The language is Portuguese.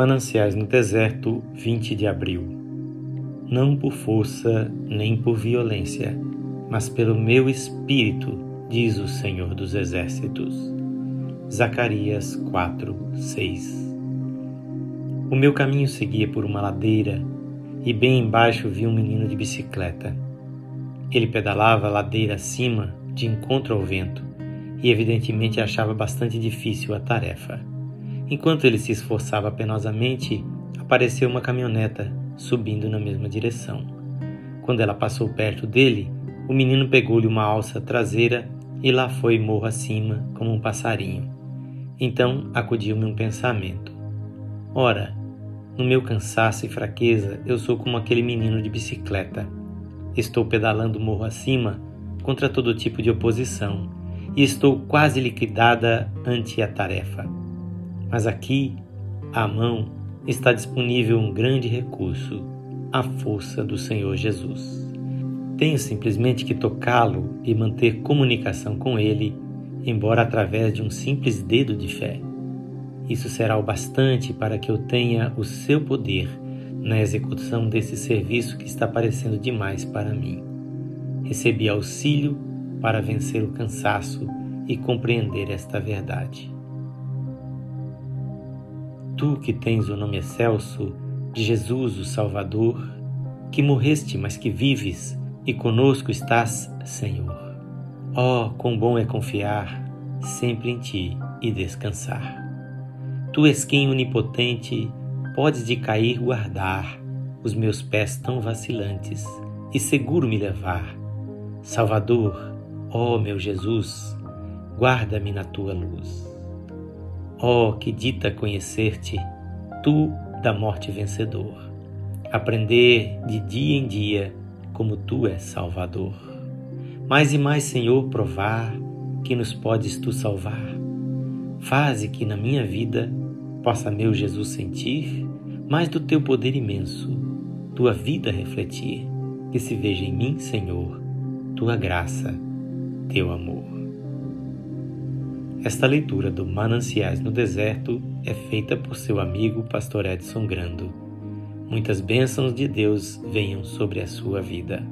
Mananciais no Deserto, 20 de abril. Não por força nem por violência, mas pelo meu espírito, diz o Senhor dos Exércitos. Zacarias 4, 6 O meu caminho seguia por uma ladeira e bem embaixo vi um menino de bicicleta. Ele pedalava a ladeira acima, de encontro ao vento, e evidentemente achava bastante difícil a tarefa. Enquanto ele se esforçava penosamente, apareceu uma caminhoneta subindo na mesma direção. Quando ela passou perto dele, o menino pegou-lhe uma alça traseira e lá foi morro acima, como um passarinho. Então acudiu-me um pensamento. Ora, no meu cansaço e fraqueza, eu sou como aquele menino de bicicleta. Estou pedalando morro acima contra todo tipo de oposição e estou quase liquidada ante a tarefa. Mas aqui, à mão, está disponível um grande recurso, a força do Senhor Jesus. Tenho simplesmente que tocá-lo e manter comunicação com ele, embora através de um simples dedo de fé. Isso será o bastante para que eu tenha o seu poder na execução desse serviço que está parecendo demais para mim. Recebi auxílio para vencer o cansaço e compreender esta verdade. Tu que tens o nome excelso de Jesus, o Salvador, que morreste, mas que vives, e conosco estás, Senhor. Oh, quão bom é confiar sempre em Ti e descansar. Tu és quem onipotente, podes de cair guardar os meus pés tão vacilantes e seguro me levar. Salvador, ó oh meu Jesus, guarda-me na tua luz. Oh, que dita conhecer-te, tu da morte vencedor, aprender de dia em dia como tu és Salvador. Mais e mais, Senhor, provar que nos podes tu salvar. Faze que na minha vida possa meu Jesus sentir mais do teu poder imenso, tua vida refletir, que se veja em mim, Senhor, tua graça, teu amor. Esta leitura do Mananciais no Deserto é feita por seu amigo Pastor Edson Grando. Muitas bênçãos de Deus venham sobre a sua vida.